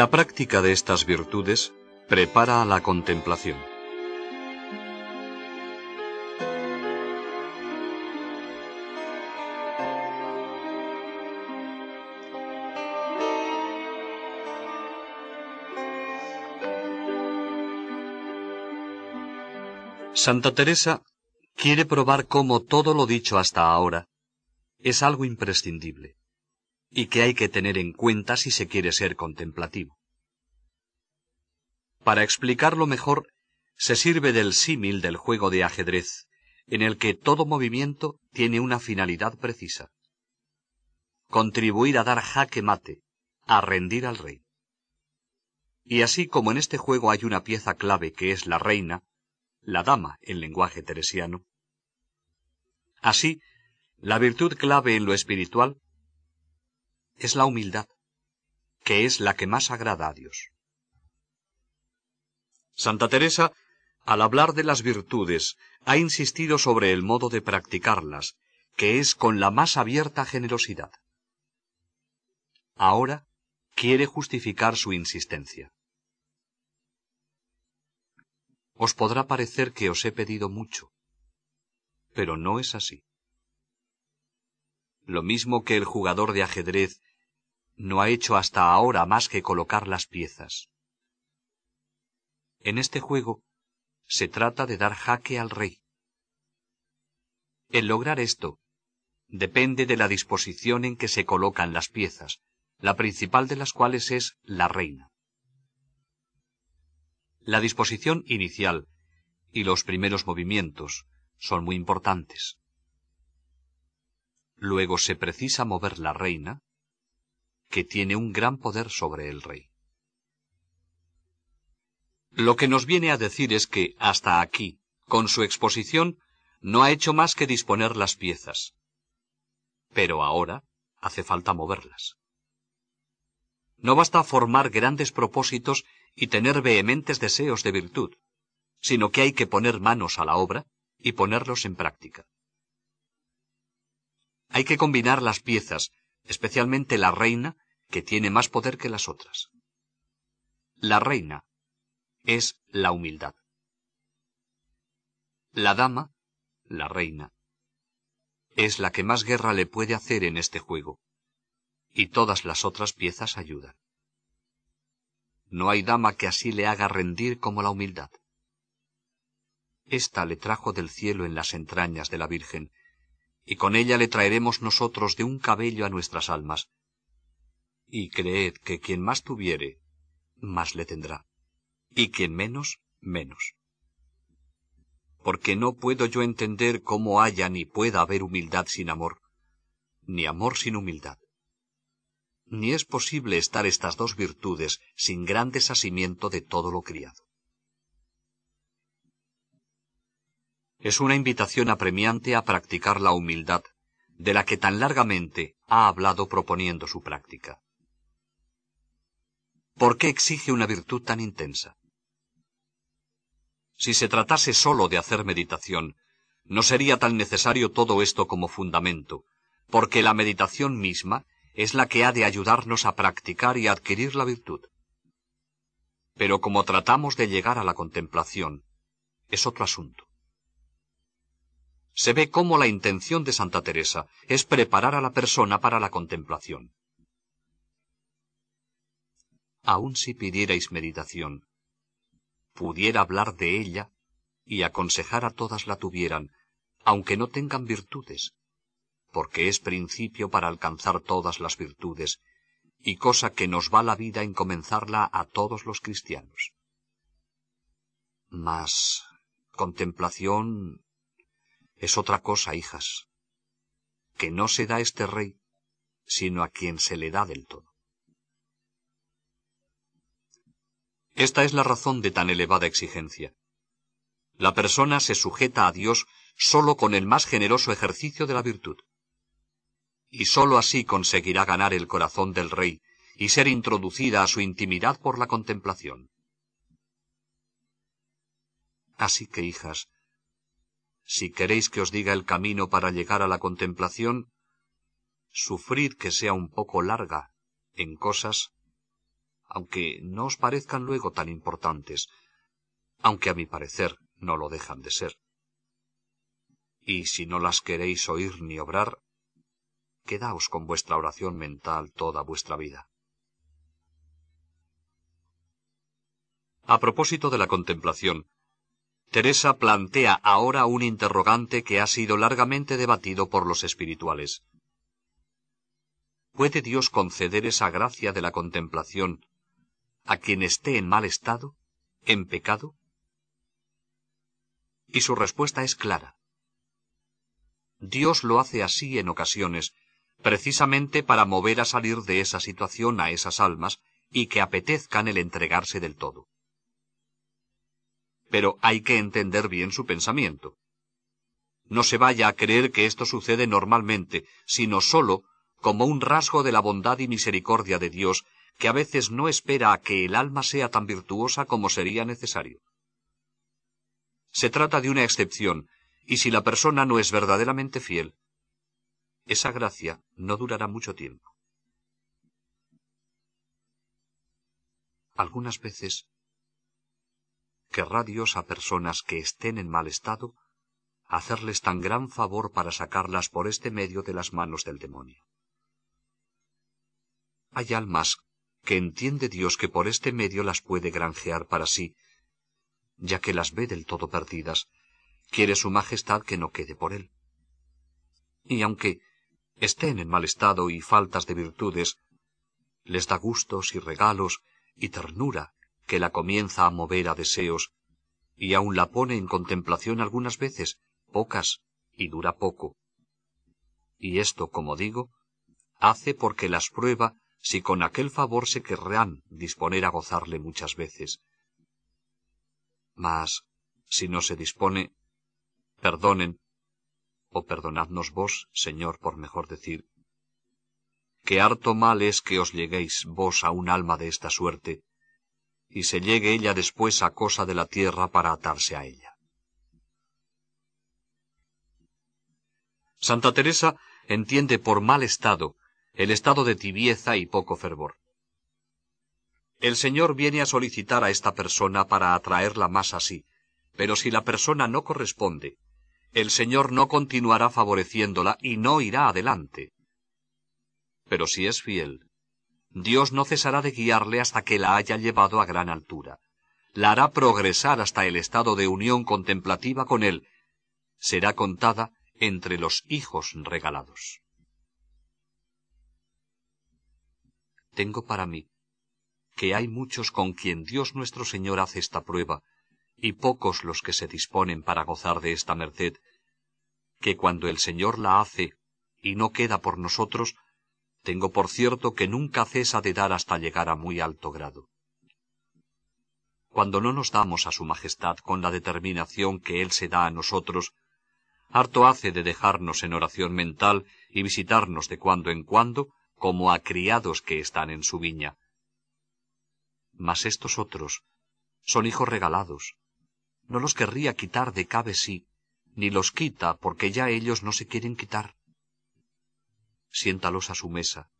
La práctica de estas virtudes prepara a la contemplación. Santa Teresa quiere probar cómo todo lo dicho hasta ahora es algo imprescindible y que hay que tener en cuenta si se quiere ser contemplativo. Para explicarlo mejor, se sirve del símil del juego de ajedrez, en el que todo movimiento tiene una finalidad precisa. Contribuir a dar jaque mate, a rendir al rey. Y así como en este juego hay una pieza clave que es la reina, la dama en lenguaje teresiano, así, la virtud clave en lo espiritual es la humildad, que es la que más agrada a Dios. Santa Teresa, al hablar de las virtudes, ha insistido sobre el modo de practicarlas, que es con la más abierta generosidad. Ahora quiere justificar su insistencia. Os podrá parecer que os he pedido mucho, pero no es así. Lo mismo que el jugador de ajedrez no ha hecho hasta ahora más que colocar las piezas. En este juego se trata de dar jaque al rey. El lograr esto depende de la disposición en que se colocan las piezas, la principal de las cuales es la reina. La disposición inicial y los primeros movimientos son muy importantes. Luego se precisa mover la reina, que tiene un gran poder sobre el rey. Lo que nos viene a decir es que, hasta aquí, con su exposición, no ha hecho más que disponer las piezas. Pero ahora hace falta moverlas. No basta formar grandes propósitos y tener vehementes deseos de virtud, sino que hay que poner manos a la obra y ponerlos en práctica. Hay que combinar las piezas, especialmente la reina, que tiene más poder que las otras. La reina es la humildad. La dama, la reina, es la que más guerra le puede hacer en este juego, y todas las otras piezas ayudan. No hay dama que así le haga rendir como la humildad. Esta le trajo del cielo en las entrañas de la Virgen, y con ella le traeremos nosotros de un cabello a nuestras almas. Y creed que quien más tuviere, más le tendrá, y quien menos, menos. Porque no puedo yo entender cómo haya ni pueda haber humildad sin amor, ni amor sin humildad. Ni es posible estar estas dos virtudes sin gran desasimiento de todo lo criado. Es una invitación apremiante a practicar la humildad, de la que tan largamente ha hablado proponiendo su práctica. ¿Por qué exige una virtud tan intensa? Si se tratase sólo de hacer meditación, no sería tan necesario todo esto como fundamento, porque la meditación misma es la que ha de ayudarnos a practicar y adquirir la virtud. Pero como tratamos de llegar a la contemplación, es otro asunto se ve cómo la intención de Santa Teresa es preparar a la persona para la contemplación. Aun si pidierais meditación, pudiera hablar de ella y aconsejar a todas la tuvieran, aunque no tengan virtudes, porque es principio para alcanzar todas las virtudes, y cosa que nos va la vida en comenzarla a todos los cristianos. Mas contemplación es otra cosa, hijas, que no se da este rey, sino a quien se le da del todo. Esta es la razón de tan elevada exigencia. La persona se sujeta a Dios sólo con el más generoso ejercicio de la virtud. Y sólo así conseguirá ganar el corazón del rey y ser introducida a su intimidad por la contemplación. Así que, hijas, si queréis que os diga el camino para llegar a la contemplación, sufrid que sea un poco larga en cosas aunque no os parezcan luego tan importantes, aunque a mi parecer no lo dejan de ser. Y si no las queréis oír ni obrar, quedaos con vuestra oración mental toda vuestra vida. A propósito de la contemplación, Teresa plantea ahora un interrogante que ha sido largamente debatido por los espirituales. ¿Puede Dios conceder esa gracia de la contemplación a quien esté en mal estado, en pecado? Y su respuesta es clara. Dios lo hace así en ocasiones, precisamente para mover a salir de esa situación a esas almas y que apetezcan el entregarse del todo. Pero hay que entender bien su pensamiento. No se vaya a creer que esto sucede normalmente, sino sólo como un rasgo de la bondad y misericordia de Dios que a veces no espera a que el alma sea tan virtuosa como sería necesario. Se trata de una excepción, y si la persona no es verdaderamente fiel, esa gracia no durará mucho tiempo. Algunas veces querrá Dios a personas que estén en mal estado hacerles tan gran favor para sacarlas por este medio de las manos del demonio. Hay almas que entiende Dios que por este medio las puede granjear para sí, ya que las ve del todo perdidas, quiere su majestad que no quede por él. Y aunque estén en mal estado y faltas de virtudes, les da gustos y regalos y ternura que la comienza a mover a deseos, y aun la pone en contemplación algunas veces, pocas, y dura poco. Y esto, como digo, hace porque las prueba si con aquel favor se querrán disponer a gozarle muchas veces. Mas, si no se dispone, perdonen, o perdonadnos vos, Señor, por mejor decir, que harto mal es que os lleguéis vos a un alma de esta suerte, y se llegue ella después a cosa de la tierra para atarse a ella. Santa Teresa entiende por mal estado el estado de tibieza y poco fervor. El Señor viene a solicitar a esta persona para atraerla más así, pero si la persona no corresponde, el Señor no continuará favoreciéndola y no irá adelante. Pero si es fiel, Dios no cesará de guiarle hasta que la haya llevado a gran altura. La hará progresar hasta el estado de unión contemplativa con Él. Será contada entre los hijos regalados. tengo para mí que hay muchos con quien Dios nuestro Señor hace esta prueba, y pocos los que se disponen para gozar de esta merced, que cuando el Señor la hace y no queda por nosotros, tengo por cierto que nunca cesa de dar hasta llegar a muy alto grado. Cuando no nos damos a su majestad con la determinación que Él se da a nosotros, harto hace de dejarnos en oración mental y visitarnos de cuando en cuando, como a criados que están en su viña. Mas estos otros son hijos regalados. No los querría quitar de cabe sí, ni los quita porque ya ellos no se quieren quitar. Siéntalos a su mesa,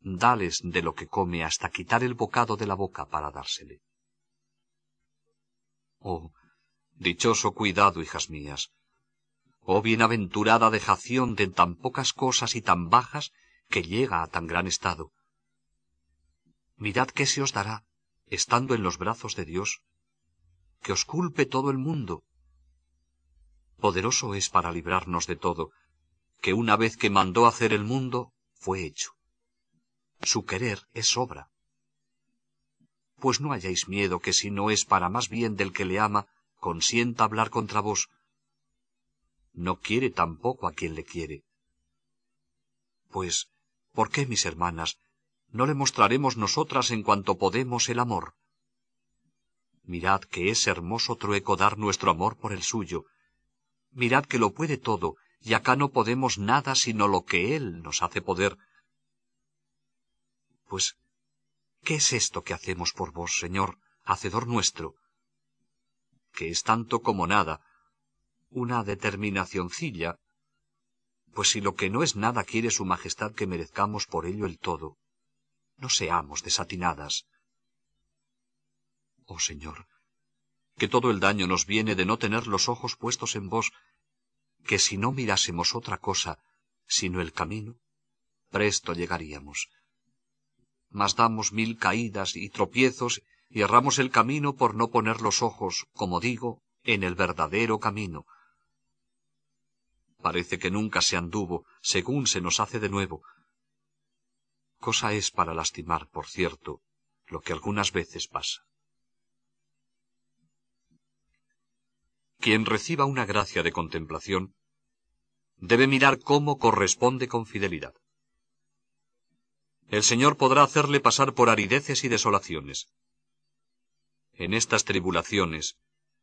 dales de lo que come hasta quitar el bocado de la boca para dársele. Oh, dichoso cuidado, hijas mías. Oh, bienaventurada dejación de tan pocas cosas y tan bajas que llega a tan gran estado. Mirad qué se os dará, estando en los brazos de Dios, que os culpe todo el mundo. Poderoso es para librarnos de todo, que una vez que mandó hacer el mundo, fue hecho. Su querer es obra. Pues no hayáis miedo que si no es para más bien del que le ama, consienta hablar contra vos. No quiere tampoco a quien le quiere. Pues, ¿por qué, mis hermanas, no le mostraremos nosotras en cuanto podemos el amor? Mirad que es hermoso trueco dar nuestro amor por el suyo. Mirad que lo puede todo, y acá no podemos nada sino lo que Él nos hace poder. Pues, ¿qué es esto que hacemos por vos, Señor, Hacedor nuestro? Que es tanto como nada, una determinacioncilla, pues si lo que no es nada quiere su majestad que merezcamos por ello el todo, no seamos desatinadas. Oh Señor, que todo el daño nos viene de no tener los ojos puestos en vos, que si no mirásemos otra cosa, sino el camino, presto llegaríamos. Mas damos mil caídas y tropiezos y erramos el camino por no poner los ojos, como digo, en el verdadero camino. Parece que nunca se anduvo, según se nos hace de nuevo. Cosa es para lastimar, por cierto, lo que algunas veces pasa. Quien reciba una gracia de contemplación debe mirar cómo corresponde con fidelidad. El Señor podrá hacerle pasar por arideces y desolaciones. En estas tribulaciones,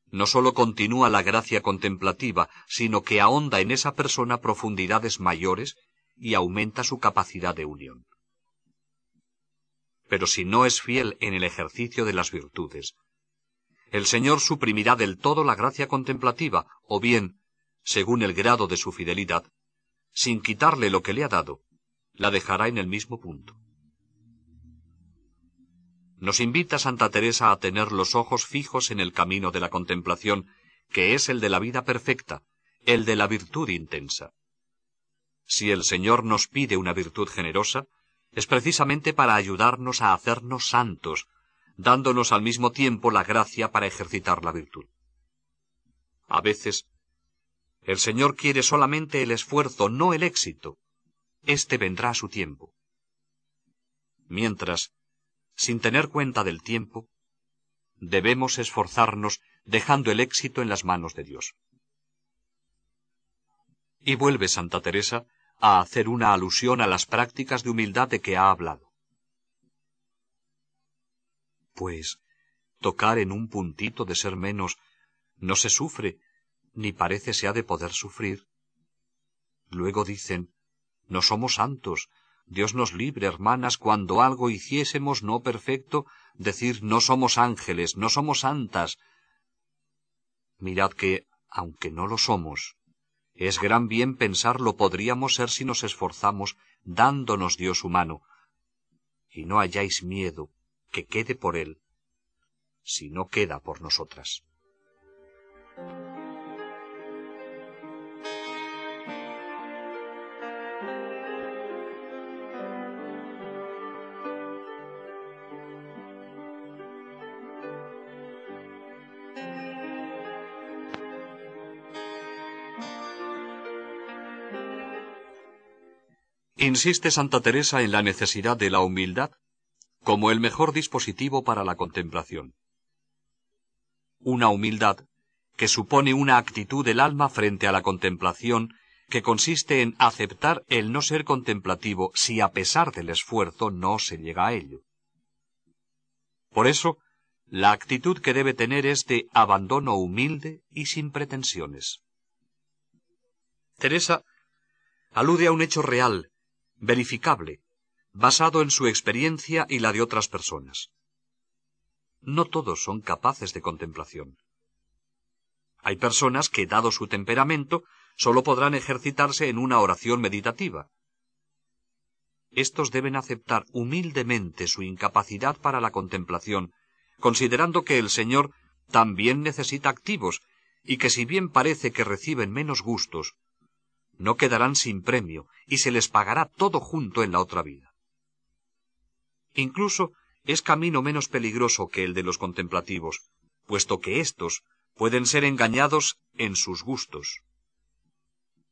no sólo continúa la gracia contemplativa, sino que ahonda en esa persona profundidades mayores y aumenta su capacidad de unión. Pero si no es fiel en el ejercicio de las virtudes, el Señor suprimirá del todo la gracia contemplativa, o bien, según el grado de su fidelidad, sin quitarle lo que le ha dado, la dejará en el mismo punto. Nos invita Santa Teresa a tener los ojos fijos en el camino de la contemplación, que es el de la vida perfecta, el de la virtud intensa. Si el Señor nos pide una virtud generosa, es precisamente para ayudarnos a hacernos santos, dándonos al mismo tiempo la gracia para ejercitar la virtud. A veces, el Señor quiere solamente el esfuerzo, no el éxito. Este vendrá a su tiempo. Mientras, sin tener cuenta del tiempo, debemos esforzarnos dejando el éxito en las manos de Dios. Y vuelve Santa Teresa a hacer una alusión a las prácticas de humildad de que ha hablado pues tocar en un puntito de ser menos no se sufre, ni parece se ha de poder sufrir. Luego dicen, no somos santos, Dios nos libre, hermanas, cuando algo hiciésemos no perfecto, decir no somos ángeles, no somos santas. Mirad que, aunque no lo somos, es gran bien pensar lo podríamos ser si nos esforzamos, dándonos Dios humano. Y no hayáis miedo, que quede por él, si no queda por nosotras. Insiste Santa Teresa en la necesidad de la humildad como el mejor dispositivo para la contemplación. Una humildad que supone una actitud del alma frente a la contemplación que consiste en aceptar el no ser contemplativo si a pesar del esfuerzo no se llega a ello. Por eso, la actitud que debe tener es de abandono humilde y sin pretensiones. Teresa alude a un hecho real, verificable, basado en su experiencia y la de otras personas. No todos son capaces de contemplación. Hay personas que, dado su temperamento, sólo podrán ejercitarse en una oración meditativa. Estos deben aceptar humildemente su incapacidad para la contemplación, considerando que el Señor también necesita activos, y que si bien parece que reciben menos gustos, no quedarán sin premio, y se les pagará todo junto en la otra vida. Incluso es camino menos peligroso que el de los contemplativos, puesto que éstos pueden ser engañados en sus gustos.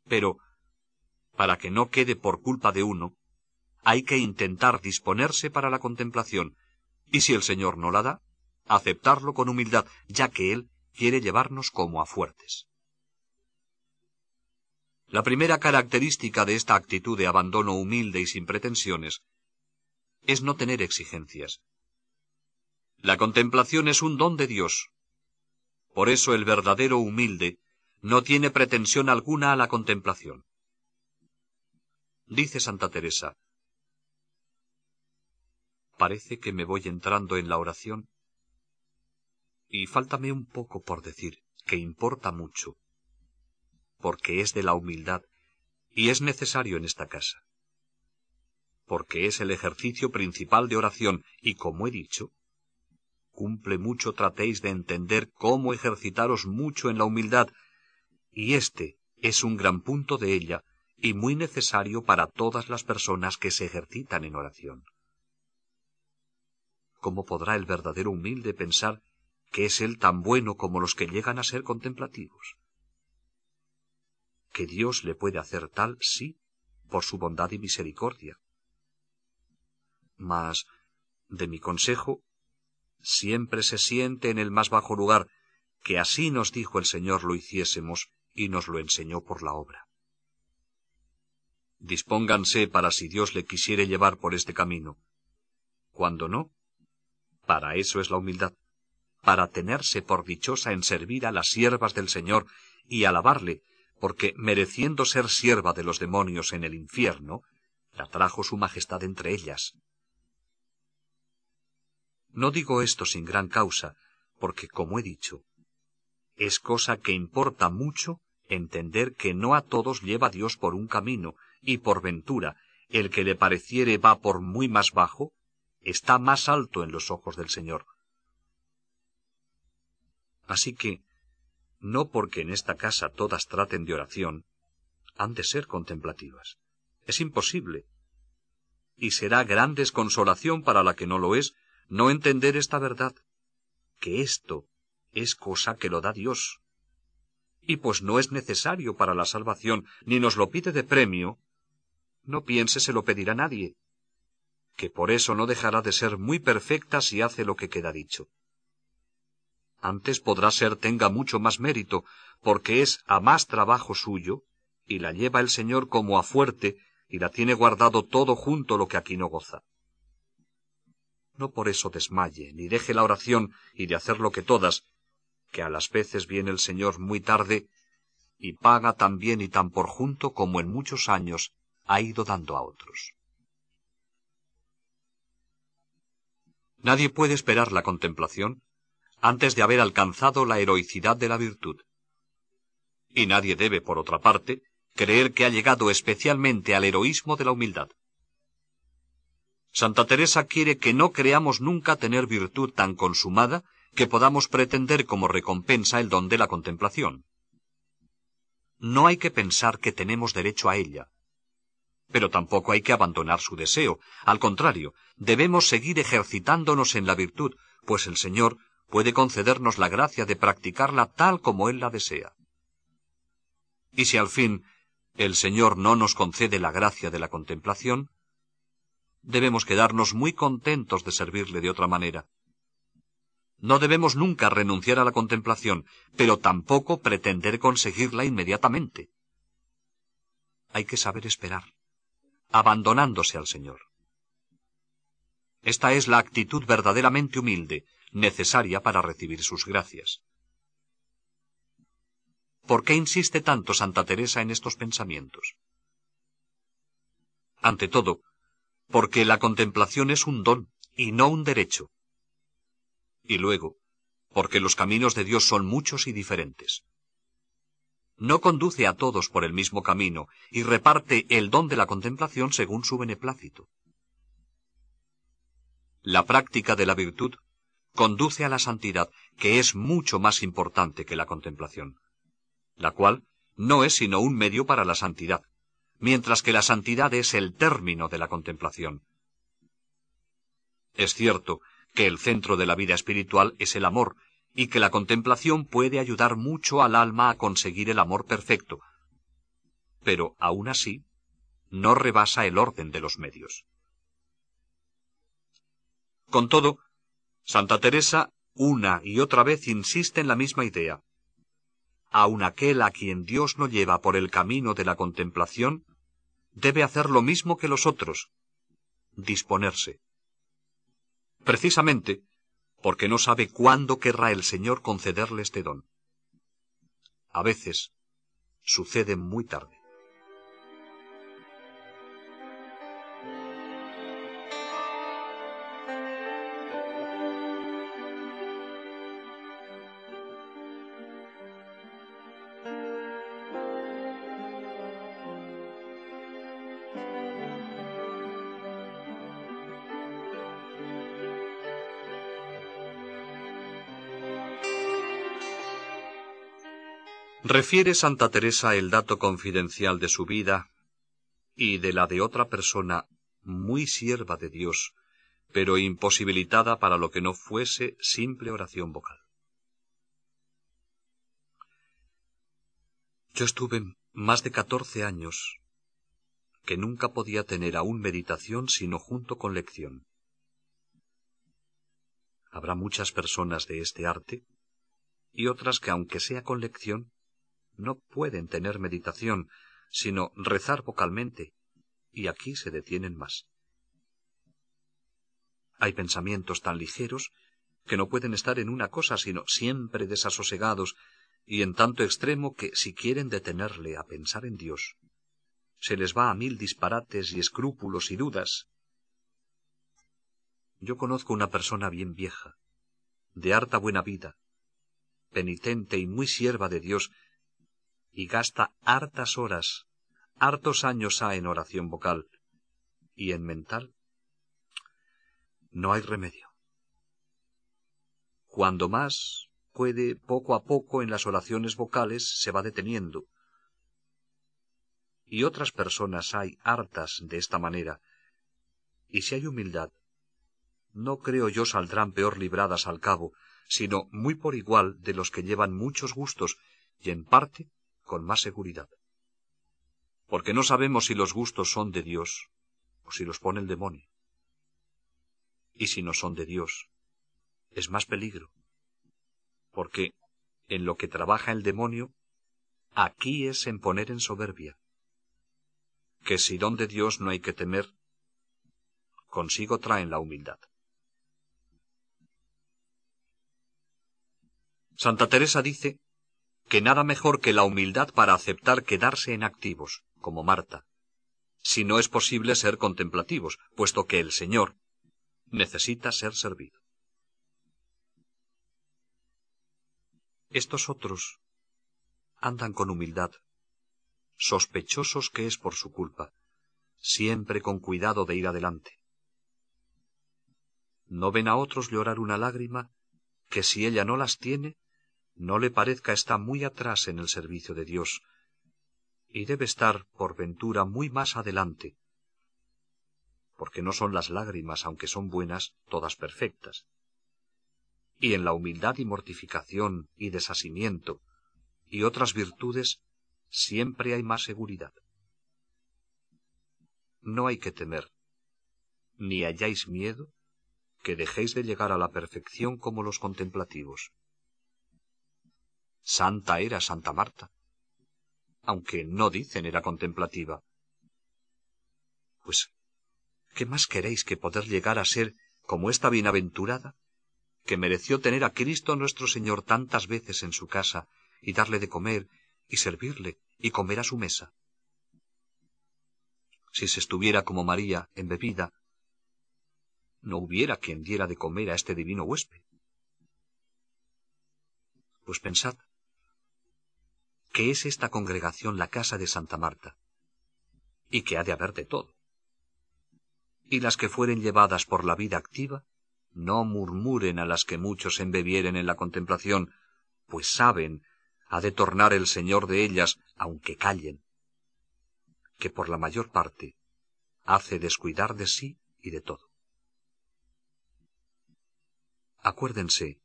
Pero, para que no quede por culpa de uno, hay que intentar disponerse para la contemplación, y si el Señor no la da, aceptarlo con humildad, ya que Él quiere llevarnos como a fuertes. La primera característica de esta actitud de abandono humilde y sin pretensiones es no tener exigencias. La contemplación es un don de Dios. Por eso el verdadero humilde no tiene pretensión alguna a la contemplación. Dice Santa Teresa, Parece que me voy entrando en la oración y fáltame un poco por decir que importa mucho, porque es de la humildad y es necesario en esta casa, porque es el ejercicio principal de oración y, como he dicho, cumple mucho tratéis de entender cómo ejercitaros mucho en la humildad, y este es un gran punto de ella y muy necesario para todas las personas que se ejercitan en oración. ¿Cómo podrá el verdadero humilde pensar que es él tan bueno como los que llegan a ser contemplativos? Que Dios le puede hacer tal, sí, por su bondad y misericordia. Mas, de mi consejo, siempre se siente en el más bajo lugar, que así nos dijo el Señor lo hiciésemos y nos lo enseñó por la obra. Dispónganse para si Dios le quisiere llevar por este camino. Cuando no, para eso es la humildad, para tenerse por dichosa en servir a las siervas del Señor y alabarle, porque mereciendo ser sierva de los demonios en el infierno, la trajo su majestad entre ellas. No digo esto sin gran causa, porque, como he dicho, es cosa que importa mucho entender que no a todos lleva Dios por un camino, y por ventura el que le pareciere va por muy más bajo, está más alto en los ojos del Señor. Así que, no porque en esta casa todas traten de oración, han de ser contemplativas. Es imposible. Y será gran desconsolación para la que no lo es no entender esta verdad, que esto es cosa que lo da Dios. Y pues no es necesario para la salvación, ni nos lo pide de premio, no piense se lo pedirá nadie que por eso no dejará de ser muy perfecta si hace lo que queda dicho. Antes podrá ser tenga mucho más mérito, porque es a más trabajo suyo, y la lleva el Señor como a fuerte, y la tiene guardado todo junto lo que aquí no goza. No por eso desmaye, ni deje la oración y de hacer lo que todas, que a las veces viene el Señor muy tarde, y paga tan bien y tan por junto como en muchos años ha ido dando a otros. Nadie puede esperar la contemplación antes de haber alcanzado la heroicidad de la virtud. Y nadie debe, por otra parte, creer que ha llegado especialmente al heroísmo de la humildad. Santa Teresa quiere que no creamos nunca tener virtud tan consumada que podamos pretender como recompensa el don de la contemplación. No hay que pensar que tenemos derecho a ella, pero tampoco hay que abandonar su deseo. Al contrario, debemos seguir ejercitándonos en la virtud, pues el Señor puede concedernos la gracia de practicarla tal como Él la desea. Y si al fin el Señor no nos concede la gracia de la contemplación, debemos quedarnos muy contentos de servirle de otra manera. No debemos nunca renunciar a la contemplación, pero tampoco pretender conseguirla inmediatamente. Hay que saber esperar abandonándose al Señor. Esta es la actitud verdaderamente humilde, necesaria para recibir sus gracias. ¿Por qué insiste tanto Santa Teresa en estos pensamientos? Ante todo, porque la contemplación es un don y no un derecho. Y luego, porque los caminos de Dios son muchos y diferentes no conduce a todos por el mismo camino y reparte el don de la contemplación según su beneplácito. La práctica de la virtud conduce a la santidad, que es mucho más importante que la contemplación, la cual no es sino un medio para la santidad, mientras que la santidad es el término de la contemplación. Es cierto que el centro de la vida espiritual es el amor, y que la contemplación puede ayudar mucho al alma a conseguir el amor perfecto, pero aún así no rebasa el orden de los medios. Con todo, Santa Teresa una y otra vez insiste en la misma idea. Aun aquel a quien Dios no lleva por el camino de la contemplación, debe hacer lo mismo que los otros, disponerse. Precisamente porque no sabe cuándo querrá el Señor concederle este don. A veces sucede muy tarde. Refiere Santa Teresa el dato confidencial de su vida y de la de otra persona muy sierva de Dios, pero imposibilitada para lo que no fuese simple oración vocal. Yo estuve más de catorce años que nunca podía tener aún meditación sino junto con lección. Habrá muchas personas de este arte y otras que aunque sea con lección no pueden tener meditación, sino rezar vocalmente, y aquí se detienen más. Hay pensamientos tan ligeros que no pueden estar en una cosa, sino siempre desasosegados, y en tanto extremo que, si quieren detenerle a pensar en Dios, se les va a mil disparates y escrúpulos y dudas. Yo conozco una persona bien vieja, de harta buena vida, penitente y muy sierva de Dios, y gasta hartas horas, hartos años ha en oración vocal y en mental. No hay remedio. Cuando más puede, poco a poco en las oraciones vocales se va deteniendo. Y otras personas hay hartas de esta manera. Y si hay humildad, no creo yo saldrán peor libradas al cabo, sino muy por igual de los que llevan muchos gustos y en parte con más seguridad. Porque no sabemos si los gustos son de Dios o si los pone el demonio. Y si no son de Dios, es más peligro. Porque en lo que trabaja el demonio, aquí es en poner en soberbia. Que si don de Dios no hay que temer, consigo traen la humildad. Santa Teresa dice que nada mejor que la humildad para aceptar quedarse en activos, como Marta, si no es posible ser contemplativos, puesto que el Señor necesita ser servido. Estos otros andan con humildad, sospechosos que es por su culpa, siempre con cuidado de ir adelante. No ven a otros llorar una lágrima que si ella no las tiene, no le parezca está muy atrás en el servicio de Dios, y debe estar, por ventura, muy más adelante, porque no son las lágrimas, aunque son buenas, todas perfectas. Y en la humildad y mortificación y desasimiento y otras virtudes siempre hay más seguridad. No hay que temer, ni hayáis miedo, que dejéis de llegar a la perfección como los contemplativos. Santa era Santa Marta, aunque no dicen era contemplativa. Pues, ¿qué más queréis que poder llegar a ser como esta bienaventurada, que mereció tener a Cristo nuestro Señor tantas veces en su casa, y darle de comer, y servirle, y comer a su mesa? Si se estuviera como María, en bebida, no hubiera quien diera de comer a este divino huésped. Pues pensad, que es esta congregación la casa de Santa Marta, y que ha de haber de todo. Y las que fueren llevadas por la vida activa, no murmuren a las que muchos embebieren en la contemplación, pues saben, ha de tornar el Señor de ellas, aunque callen, que por la mayor parte hace descuidar de sí y de todo. Acuérdense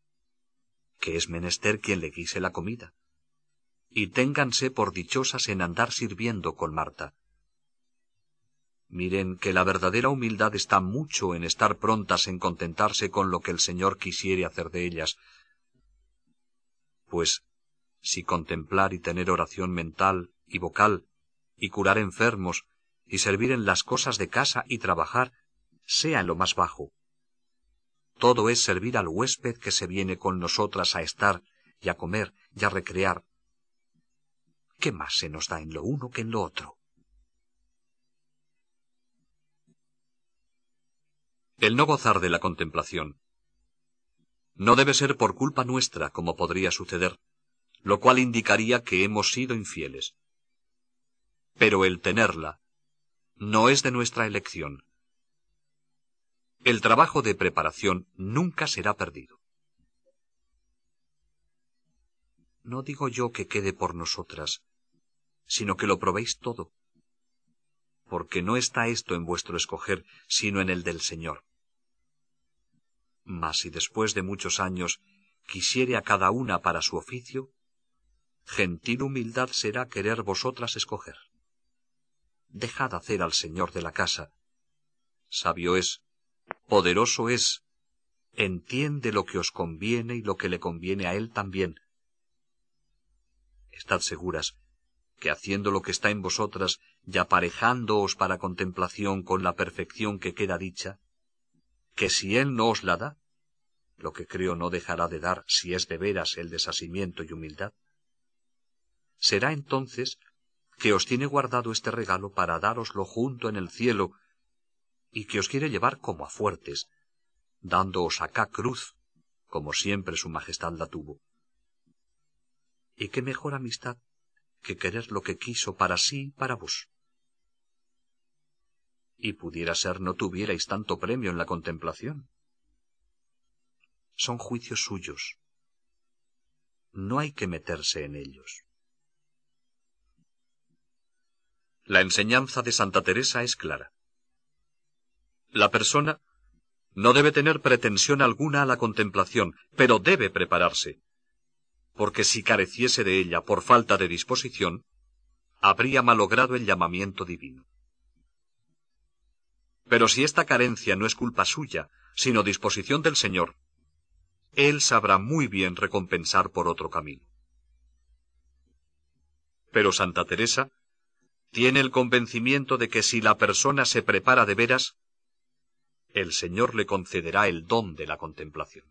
que es menester quien le guise la comida, y ténganse por dichosas en andar sirviendo con Marta. Miren que la verdadera humildad está mucho en estar prontas en contentarse con lo que el Señor quisiere hacer de ellas. Pues, si contemplar y tener oración mental y vocal, y curar enfermos, y servir en las cosas de casa y trabajar, sea en lo más bajo. Todo es servir al huésped que se viene con nosotras a estar y a comer y a recrear. ¿Qué más se nos da en lo uno que en lo otro? El no gozar de la contemplación no debe ser por culpa nuestra, como podría suceder, lo cual indicaría que hemos sido infieles. Pero el tenerla no es de nuestra elección. El trabajo de preparación nunca será perdido. No digo yo que quede por nosotras, sino que lo probéis todo, porque no está esto en vuestro escoger, sino en el del Señor. Mas si después de muchos años quisiere a cada una para su oficio, gentil humildad será querer vosotras escoger dejad hacer al señor de la casa. Sabio es, poderoso es, entiende lo que os conviene y lo que le conviene a él también. Estad seguras que haciendo lo que está en vosotras y aparejándoos para contemplación con la perfección que queda dicha, que si él no os la da, lo que creo no dejará de dar si es de veras el desasimiento y humildad, será entonces que os tiene guardado este regalo para dároslo junto en el cielo, y que os quiere llevar como a fuertes, dándoos acá cruz, como siempre su majestad la tuvo. ¿Y qué mejor amistad que querer lo que quiso para sí y para vos? Y pudiera ser no tuvierais tanto premio en la contemplación. Son juicios suyos. No hay que meterse en ellos. La enseñanza de Santa Teresa es clara. La persona no debe tener pretensión alguna a la contemplación, pero debe prepararse, porque si careciese de ella por falta de disposición, habría malogrado el llamamiento divino. Pero si esta carencia no es culpa suya, sino disposición del Señor, Él sabrá muy bien recompensar por otro camino. Pero Santa Teresa tiene el convencimiento de que si la persona se prepara de veras, el Señor le concederá el don de la contemplación.